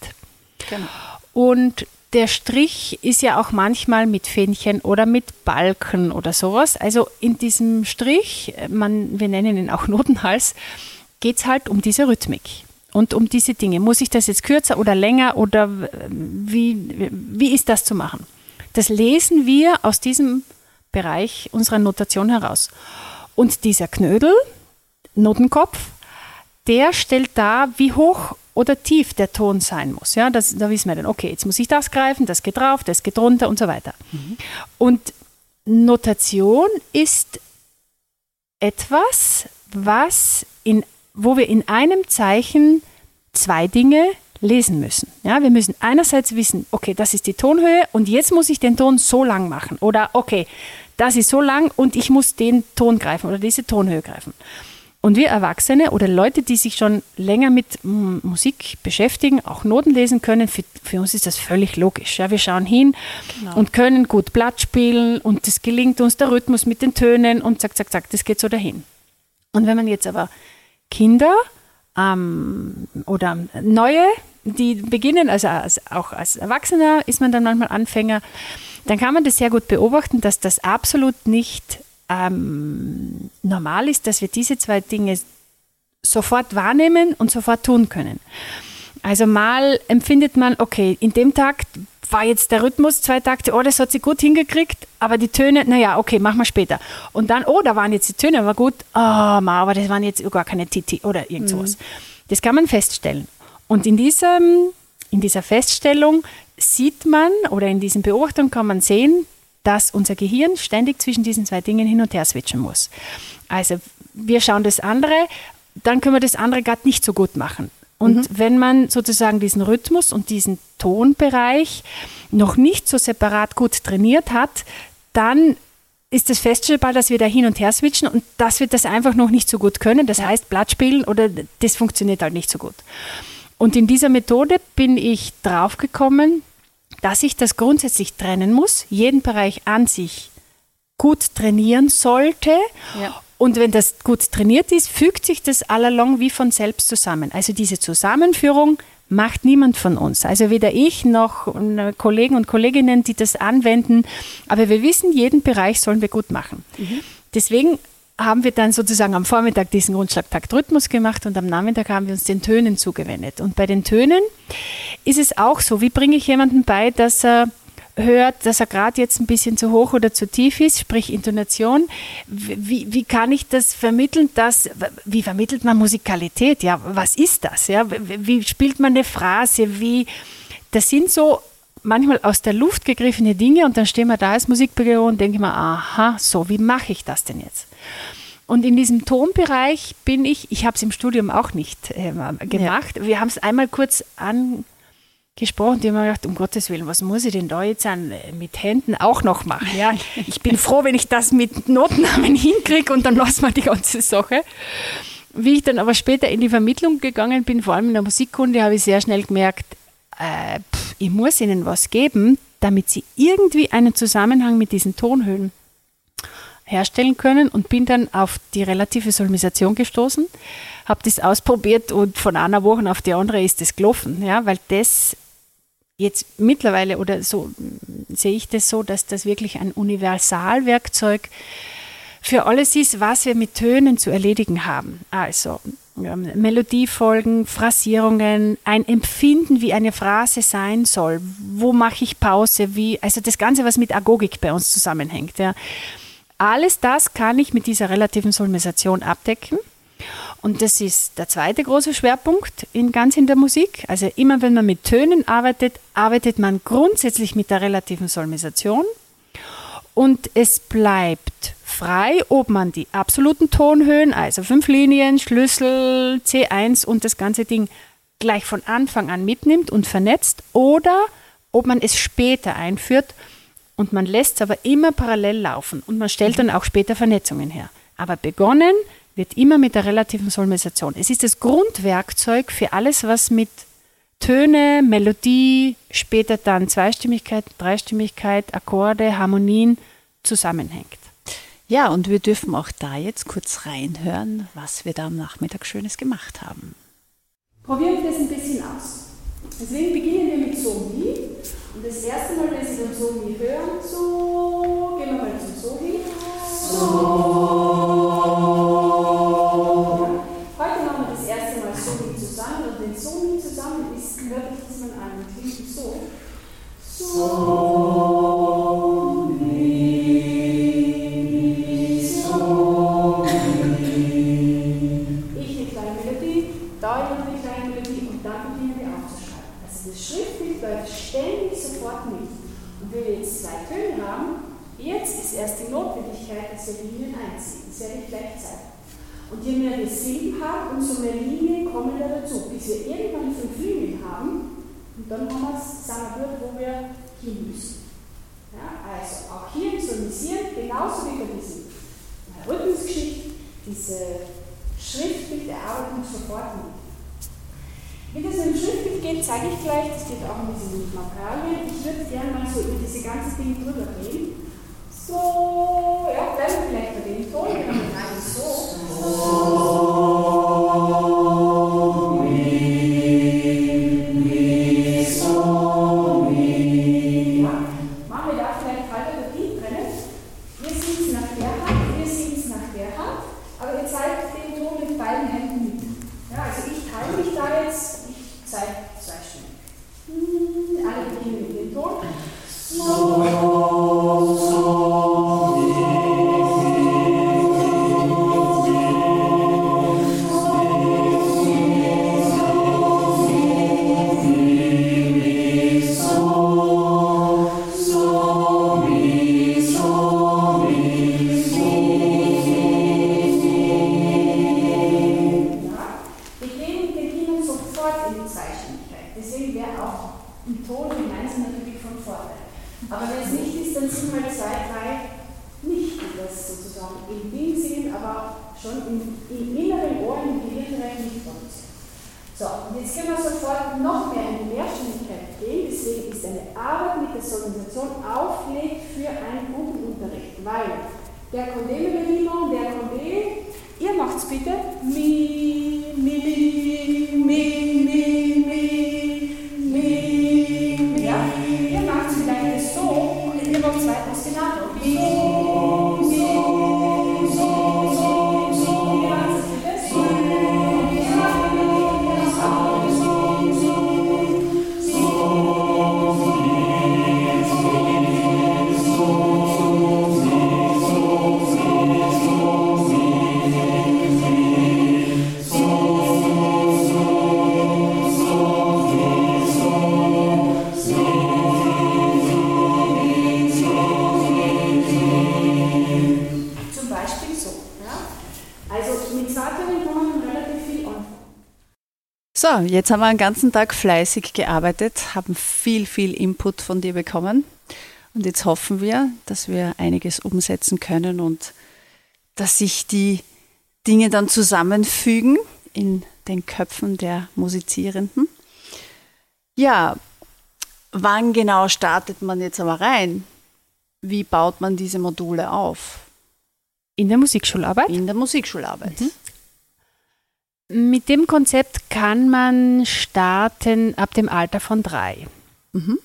Genau. Und der Strich ist ja auch manchmal mit Fähnchen oder mit Balken oder sowas. Also in diesem Strich, man, wir nennen ihn auch Notenhals, geht es halt um diese Rhythmik und um diese Dinge. Muss ich das jetzt kürzer oder länger oder wie, wie ist das zu machen? Das lesen wir aus diesem Bereich unserer Notation heraus. Und dieser Knödel, Notenkopf, der stellt dar, wie hoch oder tief der Ton sein muss. Ja, das, da wissen wir dann, okay, jetzt muss ich das greifen, das geht drauf, das geht runter und so weiter. Mhm. Und Notation ist etwas, was in wo wir in einem Zeichen zwei Dinge lesen müssen. Ja, wir müssen einerseits wissen, okay, das ist die Tonhöhe und jetzt muss ich den Ton so lang machen. Oder okay, das ist so lang und ich muss den Ton greifen oder diese Tonhöhe greifen. Und wir Erwachsene oder Leute, die sich schon länger mit Musik beschäftigen, auch Noten lesen können, für, für uns ist das völlig logisch. Ja, wir schauen hin genau. und können gut Blatt spielen und das gelingt uns, der Rhythmus mit den Tönen und zack, zack, zack, das geht so dahin. Und wenn man jetzt aber Kinder ähm, oder neue die beginnen, also als, auch als Erwachsener ist man dann manchmal Anfänger, dann kann man das sehr gut beobachten, dass das absolut nicht ähm, normal ist, dass wir diese zwei Dinge sofort wahrnehmen und sofort tun können. Also mal empfindet man, okay, in dem Takt war jetzt der Rhythmus zwei Takte, oh, das hat sie gut hingekriegt, aber die Töne, naja, okay, machen wir später. Und dann, oh, da waren jetzt die Töne, aber gut, oh, aber das waren jetzt gar keine Titi oder irgend sowas. Mhm. Das kann man feststellen. Und in, diesem, in dieser Feststellung sieht man oder in diesen Beobachtungen kann man sehen, dass unser Gehirn ständig zwischen diesen zwei Dingen hin und her switchen muss. Also wir schauen das andere, dann können wir das andere gerade nicht so gut machen. Und mhm. wenn man sozusagen diesen Rhythmus und diesen Tonbereich noch nicht so separat gut trainiert hat, dann ist es feststellbar, dass wir da hin und her switchen und dass wir das einfach noch nicht so gut können. Das heißt, Blattspielen oder das funktioniert halt nicht so gut. Und in dieser Methode bin ich draufgekommen, dass ich das grundsätzlich trennen muss, jeden Bereich an sich gut trainieren sollte. Ja. Und wenn das gut trainiert ist, fügt sich das allalong wie von selbst zusammen. Also diese Zusammenführung macht niemand von uns. Also weder ich noch Kollegen und Kolleginnen, die das anwenden. Aber wir wissen, jeden Bereich sollen wir gut machen. Mhm. Deswegen haben wir dann sozusagen am Vormittag diesen Grundschlagtakt-Rhythmus gemacht und am Nachmittag haben wir uns den Tönen zugewendet. Und bei den Tönen ist es auch so, wie bringe ich jemandem bei, dass er hört, dass er gerade jetzt ein bisschen zu hoch oder zu tief ist, sprich Intonation. Wie, wie kann ich das vermitteln? Dass, wie vermittelt man Musikalität? Ja, was ist das? Ja, wie spielt man eine Phrase? Wie, das sind so manchmal aus der Luft gegriffene Dinge und dann stehen wir da als Musikpädagoge und denke mir, aha, so, wie mache ich das denn jetzt? Und in diesem Tonbereich bin ich, ich habe es im Studium auch nicht äh, gemacht. Ja. Wir haben es einmal kurz angesprochen, die haben mir gedacht, um Gottes Willen, was muss ich denn da jetzt an, äh, mit Händen auch noch machen? Ja, ich bin froh, wenn ich das mit Notennamen hinkriege und dann lassen wir die ganze Sache. Wie ich dann aber später in die Vermittlung gegangen bin, vor allem in der Musikkunde, habe ich sehr schnell gemerkt, äh, pff, ich muss ihnen was geben, damit sie irgendwie einen Zusammenhang mit diesen Tonhöhen herstellen können und bin dann auf die relative Solmisation gestoßen, habe das ausprobiert und von einer Woche auf die andere ist das gelaufen, ja, weil das jetzt mittlerweile oder so sehe ich das so, dass das wirklich ein Universalwerkzeug für alles ist, was wir mit Tönen zu erledigen haben. Also Melodiefolgen, Phrasierungen, ein Empfinden, wie eine Phrase sein soll. Wo mache ich Pause? Wie, also das Ganze, was mit Agogik bei uns zusammenhängt. Ja. Alles das kann ich mit dieser relativen Solmisation abdecken. Und das ist der zweite große Schwerpunkt in ganz in der Musik. Also immer wenn man mit Tönen arbeitet, arbeitet man grundsätzlich mit der relativen Solmisation. Und es bleibt frei, ob man die absoluten Tonhöhen, also fünf Linien, Schlüssel, C1 und das ganze Ding gleich von Anfang an mitnimmt und vernetzt oder ob man es später einführt und man lässt es aber immer parallel laufen und man stellt dann auch später Vernetzungen her. Aber begonnen wird immer mit der relativen Solmisation. Es ist das Grundwerkzeug für alles, was mit Töne, Melodie, später dann Zweistimmigkeit, Dreistimmigkeit, Akkorde, Harmonien zusammenhängt. Ja, und wir dürfen auch da jetzt kurz reinhören, was wir da am Nachmittag Schönes gemacht haben. Probieren wir es ein bisschen aus. Deswegen beginnen wir mit So Mi. Und das erste Mal, wenn Sie dann So Mi hören, so, gehen wir mal zum So hin. So. Heute machen wir das erste Mal So zusammen. Und wenn So Mi zusammen ist, hört sich das mal an. Und klingt so. So. Wir Linien einziehen. Das ist ja nicht gleichzeitig. Und je mehr wir Silben haben, umso mehr Linien kommen da dazu, bis wir irgendwann fünf Linien haben. Und dann haben wir es, sagen wir wo wir hin müssen. Ja, also auch hier visualisieren, genauso wie bei diesem Rhythmusgeschichte, diese Schriftbilderarbeitung sofort mit. Wie das im Schriftbild geht, zeige ich gleich, das geht auch in diesem Materialien. Ich würde gerne mal so über diese ganzen Dinge drüber gehen. So, ja, bleiben wir vielleicht bei dem Ton, gerade so. so. Unterricht, weil der Condé der Limon, der Condé, ihr macht es bitte, mi, mi, mi, mi, mi, So, jetzt haben wir einen ganzen Tag fleißig gearbeitet, haben viel, viel Input von dir bekommen. Und jetzt hoffen wir, dass wir einiges umsetzen können und dass sich die Dinge dann zusammenfügen in den Köpfen der Musizierenden. Ja, wann genau startet man jetzt aber rein? Wie baut man diese Module auf? In der Musikschularbeit? In der Musikschularbeit. Mit dem Konzept kann man starten ab dem Alter von drei. Mhm.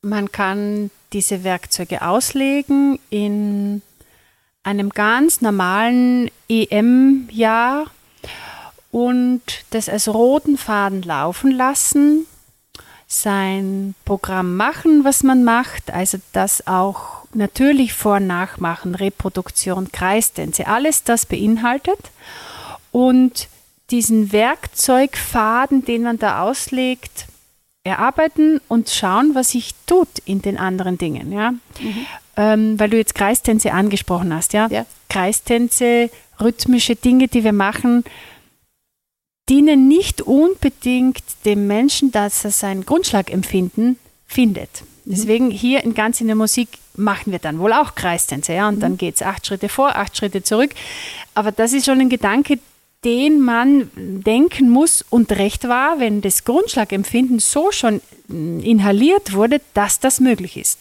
Man kann diese Werkzeuge auslegen in einem ganz normalen EM-Jahr und das als roten Faden laufen lassen, sein Programm machen, was man macht, also das auch natürlich vor- und nachmachen, Reproduktion, Kreistänze, alles das beinhaltet und diesen Werkzeugfaden, den man da auslegt, erarbeiten und schauen, was sich tut in den anderen Dingen. Ja? Ähm, weil du jetzt Kreistänze angesprochen hast. Ja? Ja. Kreistänze, rhythmische Dinge, die wir machen, dienen nicht unbedingt dem Menschen, dass er sein Grundschlagempfinden findet. Deswegen hier in ganz in der Musik machen wir dann wohl auch Kreistänze, ja, und dann geht es acht Schritte vor, acht Schritte zurück. Aber das ist schon ein Gedanke, den man denken muss und recht war, wenn das Grundschlagempfinden so schon mm, inhaliert wurde, dass das möglich ist.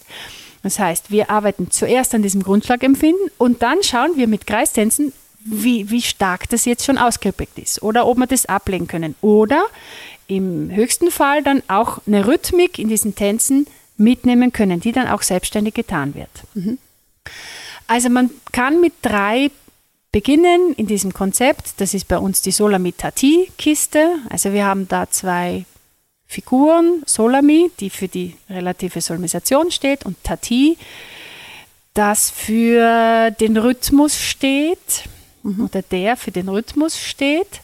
Das heißt, wir arbeiten zuerst an diesem Grundschlagempfinden und dann schauen wir mit Kreistänzen, wie, wie stark das jetzt schon ausgeprägt ist oder ob wir das ablegen können. Oder im höchsten Fall dann auch eine Rhythmik in diesen Tänzen mitnehmen können, die dann auch selbstständig getan wird. Also man kann mit drei beginnen in diesem Konzept. Das ist bei uns die Solami-Tati-Kiste. Also wir haben da zwei Figuren, Solami, die für die relative Solmisation steht und Tati, das für den Rhythmus steht oder der für den Rhythmus steht.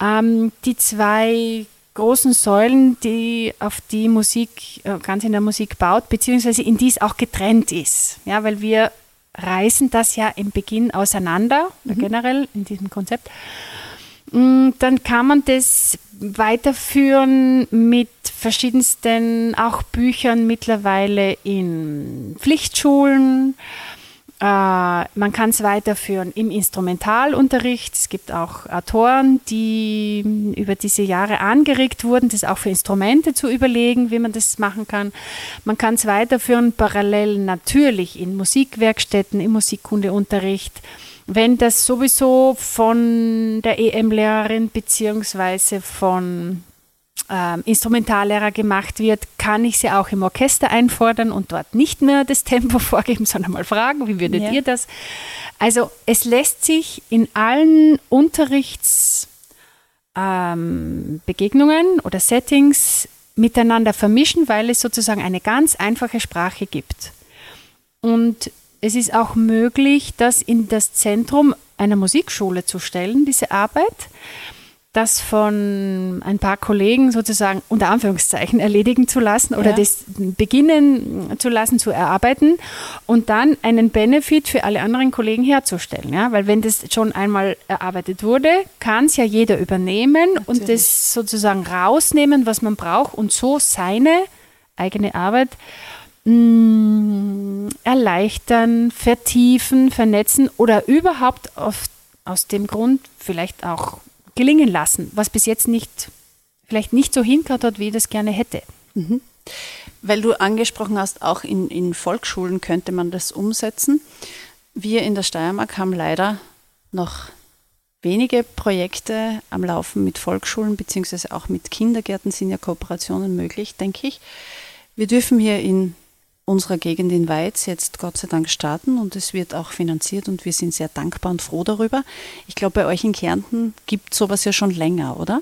Ähm, die zwei großen Säulen, die auf die Musik, äh, ganz in der Musik baut, beziehungsweise in die es auch getrennt ist. Ja, weil wir reißen das ja im Beginn auseinander, generell in diesem Konzept. Mm, Dann kann man das weiterführen mit verschiedensten auch Büchern mittlerweile in Pflichtschulen. Äh, man kann es weiterführen im Instrumentalunterricht. Es gibt auch Autoren, die über diese Jahre angeregt wurden, das auch für Instrumente zu überlegen, wie man das machen kann. Man kann es weiterführen parallel natürlich in Musikwerkstätten, im Musikkundeunterricht. Wenn das sowieso von der EM-Lehrerin beziehungsweise von ähm, Instrumentallehrer gemacht wird, kann ich sie auch im Orchester einfordern und dort nicht mehr das Tempo vorgeben, sondern mal fragen, wie würdet Ja. ihr das? Also es lässt sich in allen Unterrichtsbegegnungen ähm, oder Settings miteinander vermischen, weil es sozusagen eine ganz einfache Sprache gibt. Und es ist auch möglich, das in das Zentrum einer Musikschule zu stellen, diese Arbeit. Das von ein paar Kollegen sozusagen unter Anführungszeichen erledigen zu lassen oder ja. das beginnen zu lassen, zu erarbeiten und dann einen Benefit für alle anderen Kollegen herzustellen. Ja? Weil wenn das schon einmal erarbeitet wurde, kann es ja jeder übernehmen Natürlich. und das sozusagen rausnehmen, was man braucht und so seine eigene Arbeit mh, mm, erleichtern, vertiefen, vernetzen oder überhaupt auf, aus dem Grund vielleicht auch gelingen lassen, was bis jetzt nicht, vielleicht nicht so hingehört hat, wie ich das gerne hätte. Mhm. Weil du angesprochen hast, auch in, in Volksschulen könnte man das umsetzen. Wir in der Steiermark haben leider noch wenige Projekte am Laufen mit Volksschulen, beziehungsweise auch mit Kindergärten sind ja Kooperationen möglich, denke ich. Wir dürfen hier in unserer Gegend in Weiz jetzt Gott sei Dank starten und es wird auch finanziert und wir sind sehr dankbar und froh darüber. Ich glaube, bei euch in Kärnten gibt sowas ja schon länger, oder?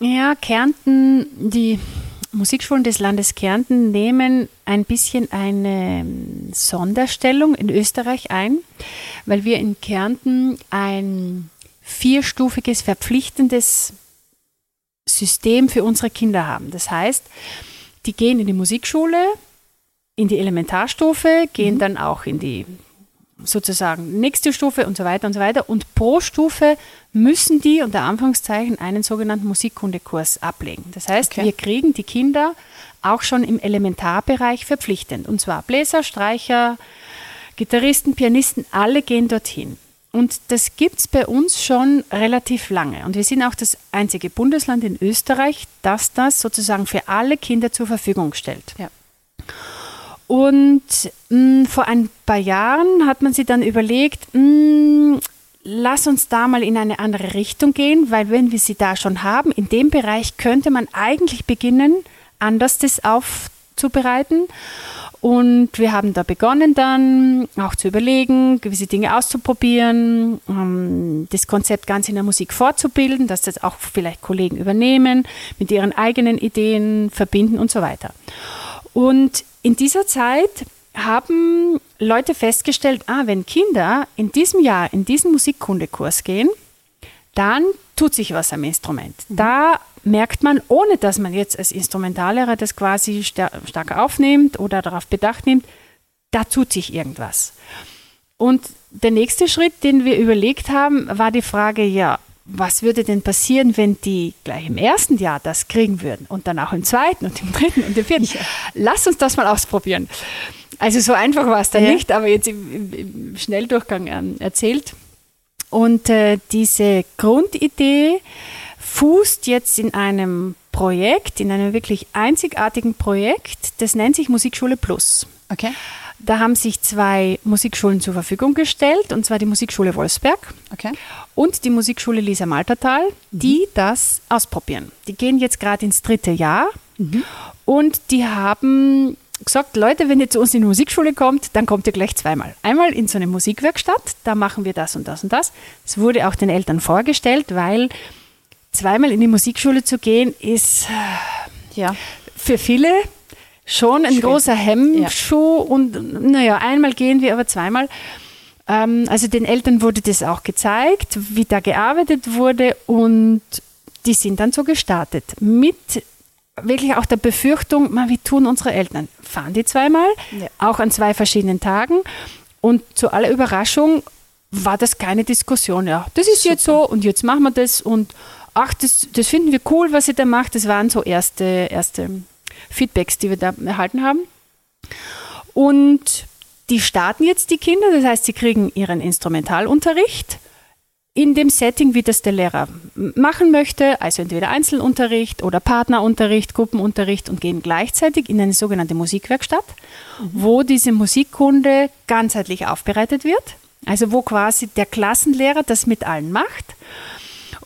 Ja, Kärnten, die Musikschulen des Landes Kärnten nehmen ein bisschen eine Sonderstellung in Österreich ein, weil wir in Kärnten ein vierstufiges verpflichtendes System für unsere Kinder haben. Das heißt, die gehen in die Musikschule, in die Elementarstufe, gehen mhm. dann auch in die sozusagen nächste Stufe und so weiter und so weiter. Und pro Stufe müssen die unter Anführungszeichen einen sogenannten Musikkundekurs ablegen. Das heißt, okay. wir kriegen die Kinder auch schon im Elementarbereich verpflichtend. Und zwar Bläser, Streicher, Gitarristen, Pianisten, alle gehen dorthin. Und das gibt es bei uns schon relativ lange. Und wir sind auch das einzige Bundesland in Österreich, das das sozusagen für alle Kinder zur Verfügung stellt. Ja. Und mh, mm, vor ein paar Jahren hat man sich dann überlegt, mh, mm, lass uns da mal in eine andere Richtung gehen, weil wenn wir sie da schon haben, in dem Bereich könnte man eigentlich beginnen, anders das aufzubereiten. Und wir haben da begonnen dann auch zu überlegen, gewisse Dinge auszuprobieren, ähm, das Konzept ganz in der Musik fortzubilden, dass das auch vielleicht Kollegen übernehmen, mit ihren eigenen Ideen verbinden und so weiter. Und in dieser Zeit haben Leute festgestellt, ah, wenn Kinder in diesem Jahr in diesen Musikkundekurs gehen, dann tut sich was am Instrument. Mhm. Da merkt man, ohne dass man jetzt als Instrumentallehrer das quasi stark aufnimmt oder darauf bedacht nimmt, da tut sich irgendwas. Und der nächste Schritt, den wir überlegt haben, war die Frage, ja, was würde denn passieren, wenn die gleich im ersten Jahr das kriegen würden und dann auch im zweiten und im dritten und im vierten? Ja. Lass uns das mal ausprobieren. Also so einfach war es dann ja. nicht, aber jetzt im, im Schnelldurchgang ähm, erzählt. Und äh, diese Grundidee fußt jetzt in einem Projekt, in einem wirklich einzigartigen Projekt, das nennt sich Musikschule Plus. Okay. Da haben sich zwei Musikschulen zur Verfügung gestellt, und zwar die Musikschule Wolfsberg okay. und die Musikschule Lisa Maltertal, mhm. die das ausprobieren. Die gehen jetzt gerade ins dritte Jahr mhm. und die haben gesagt, Leute, wenn ihr zu uns in die Musikschule kommt, dann kommt ihr gleich zweimal. Einmal in so eine Musikwerkstatt, da machen wir das und das und das. Es wurde auch den Eltern vorgestellt, weil zweimal in die Musikschule zu gehen, ist ja. für viele schon ein Schön. großer Hemmschuh ja. und naja, einmal gehen wir, aber zweimal. Ähm, also den Eltern wurde das auch gezeigt, wie da gearbeitet wurde und die sind dann so gestartet mit wirklich auch der Befürchtung, wie tun unsere Eltern? Fahren die zweimal, ja. auch an zwei verschiedenen Tagen und zu aller Überraschung war das keine Diskussion. Ja, das ist Super. jetzt so und jetzt machen wir das und ach, das, das finden wir cool, was ihr da macht. Das waren so erste, erste Feedbacks, die wir da erhalten haben. Und die starten jetzt die Kinder, das heißt, sie kriegen ihren Instrumentalunterricht in dem Setting, wie das der Lehrer machen möchte, also entweder Einzelunterricht oder Partnerunterricht, Gruppenunterricht und gehen gleichzeitig in eine sogenannte Musikwerkstatt, mhm. wo diese Musikkunde ganzheitlich aufbereitet wird, also wo quasi der Klassenlehrer das mit allen macht.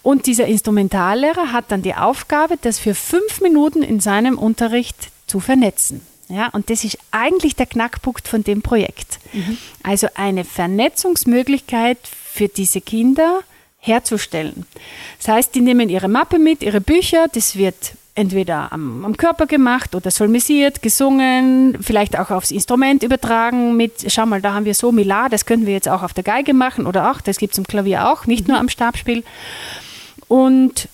Und dieser Instrumentallehrer hat dann die Aufgabe, das für fünf Minuten in seinem Unterricht zu vernetzen. Ja, und das ist eigentlich der Knackpunkt von dem Projekt. Mhm. Also eine Vernetzungsmöglichkeit für diese Kinder herzustellen. Das heißt, die nehmen ihre Mappe mit, ihre Bücher, das wird entweder am, am, Körper gemacht oder solmisiert, gesungen, vielleicht auch aufs Instrument übertragen mit, schau mal, da haben wir so Milar, das können wir jetzt auch auf der Geige machen oder auch, das gibt es im Klavier auch, nicht mhm. nur am Stabspiel. Und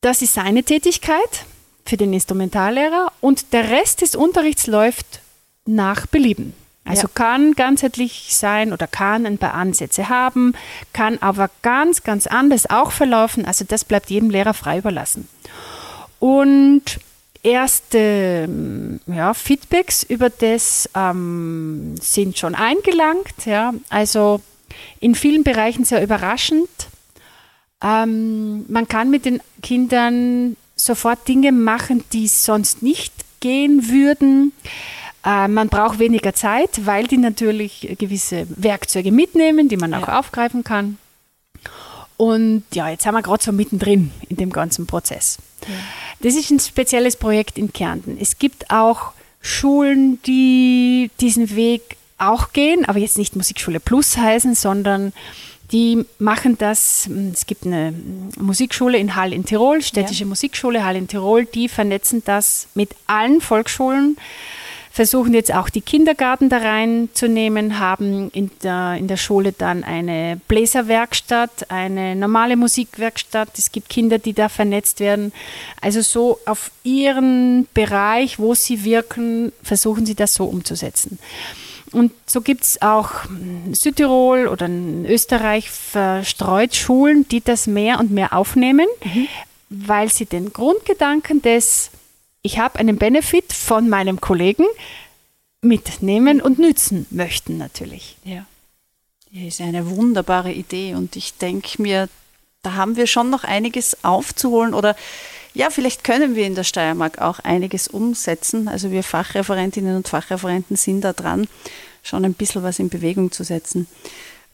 das ist seine Tätigkeit für den Instrumentallehrer und der Rest des Unterrichts läuft nach Belieben. Also ja. kann ganzheitlich sein oder kann ein paar Ansätze haben, kann aber ganz, ganz anders auch verlaufen. Also das bleibt jedem Lehrer frei überlassen. Und erste ähm, ja, Feedbacks über das ähm, sind schon eingelangt. Ja. Also in vielen Bereichen sehr überraschend. Ähm, man kann mit den Kindern sofort Dinge machen, die sonst nicht gehen würden. Äh, man braucht weniger Zeit, weil die natürlich gewisse Werkzeuge mitnehmen, die man auch ja. aufgreifen kann. Und ja, jetzt haben wir gerade so mittendrin in dem ganzen Prozess. Ja. Das ist ein spezielles Projekt in Kärnten. Es gibt auch Schulen, die diesen Weg auch gehen, aber jetzt nicht Musikschule Plus heißen, sondern die machen das. Es gibt eine Musikschule in Hall in Tirol, städtische ja. Musikschule Hall in Tirol, die vernetzen das mit allen Volksschulen versuchen jetzt auch die Kindergarten da reinzunehmen, haben in der, in der Schule dann eine Bläserwerkstatt, eine normale Musikwerkstatt. Es gibt Kinder, die da vernetzt werden. Also so auf ihren Bereich, wo sie wirken, versuchen sie das so umzusetzen. Und so gibt es auch Südtirol oder in Österreich verstreut Schulen, die das mehr und mehr aufnehmen, mhm. weil sie den Grundgedanken des ich habe einen Benefit von meinem Kollegen mitnehmen und nützen möchten natürlich. Ja. Das ist eine wunderbare Idee und ich denke mir, da haben wir schon noch einiges aufzuholen oder ja, vielleicht können wir in der Steiermark auch einiges umsetzen. Also wir Fachreferentinnen und Fachreferenten sind da dran, schon ein bisschen was in Bewegung zu setzen.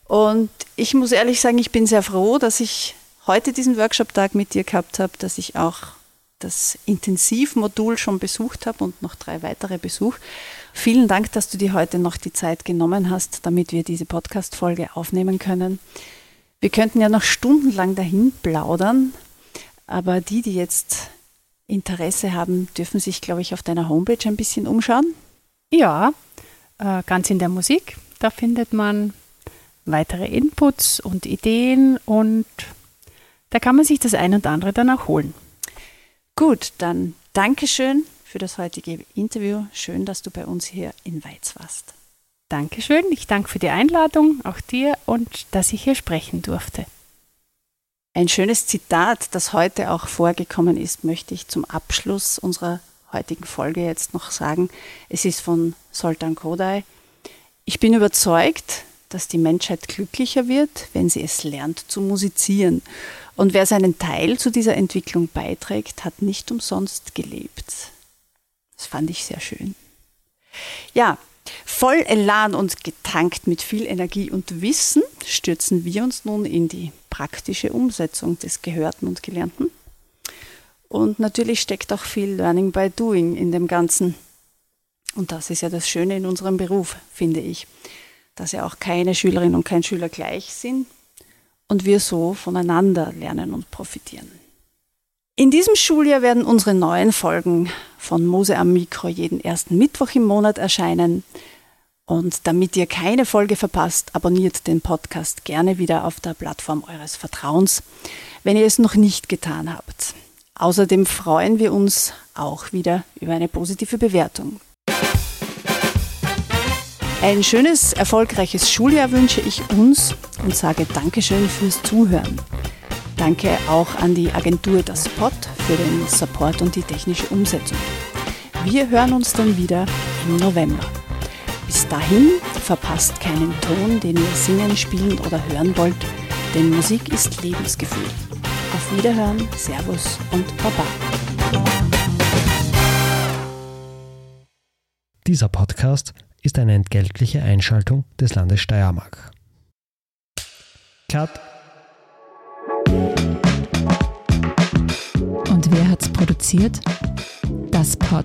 Und ich muss ehrlich sagen, ich bin sehr froh, dass ich heute diesen Workshop-Tag mit dir gehabt habe, dass ich auch das Intensivmodul schon besucht habe und noch drei weitere Besuch. Vielen Dank, dass du dir heute noch die Zeit genommen hast, damit wir diese Podcast-Folge aufnehmen können. Wir könnten ja noch stundenlang dahin plaudern, aber die, die jetzt Interesse haben, dürfen sich, glaube ich, auf deiner Homepage ein bisschen umschauen. Ja, äh, ganz in der Musik. Da findet man weitere Inputs und Ideen und da kann man sich das ein und andere dann auch holen. Gut, dann Dankeschön für das heutige Interview. Schön, dass du bei uns hier in Weiz warst. Dankeschön. Ich danke für die Einladung, auch dir und dass ich hier sprechen durfte. Ein schönes Zitat, das heute auch vorgekommen ist, möchte ich zum Abschluss unserer heutigen Folge jetzt noch sagen. Es ist von Soltan Kodai. Ich bin überzeugt, dass die Menschheit glücklicher wird, wenn sie es lernt zu musizieren. Und wer seinen Teil zu dieser Entwicklung beiträgt, hat nicht umsonst gelebt. Das fand ich sehr schön. Ja, voll Elan und getankt mit viel Energie und Wissen stürzen wir uns nun in die praktische Umsetzung des Gehörten und Gelernten. Und natürlich steckt auch viel Learning by Doing in dem Ganzen. Und das ist ja das Schöne in unserem Beruf, finde ich, dass ja auch keine Schülerin und kein Schüler gleich sind, und wir so voneinander lernen und profitieren. In diesem Schuljahr werden unsere neuen Folgen von Mose am Mikro jeden ersten Mittwoch im Monat erscheinen. Und damit ihr keine Folge verpasst, abonniert den Podcast gerne wieder auf der Plattform eures Vertrauens, wenn ihr es noch nicht getan habt. Außerdem freuen wir uns auch wieder über eine positive Bewertung. Ein schönes, erfolgreiches Schuljahr wünsche ich uns und sage Dankeschön fürs Zuhören. Danke auch an die Agentur Das Pot für den Support und die technische Umsetzung. Wir hören uns dann wieder im November. Bis dahin verpasst keinen Ton, den ihr singen, spielen oder hören wollt, denn Musik ist Lebensgefühl. Auf Wiederhören, Servus und Baba. Dieser Podcast ist eine entgeltliche Einschaltung des Landes Steiermark. Cut. Und wer hat's produziert? Das Pod.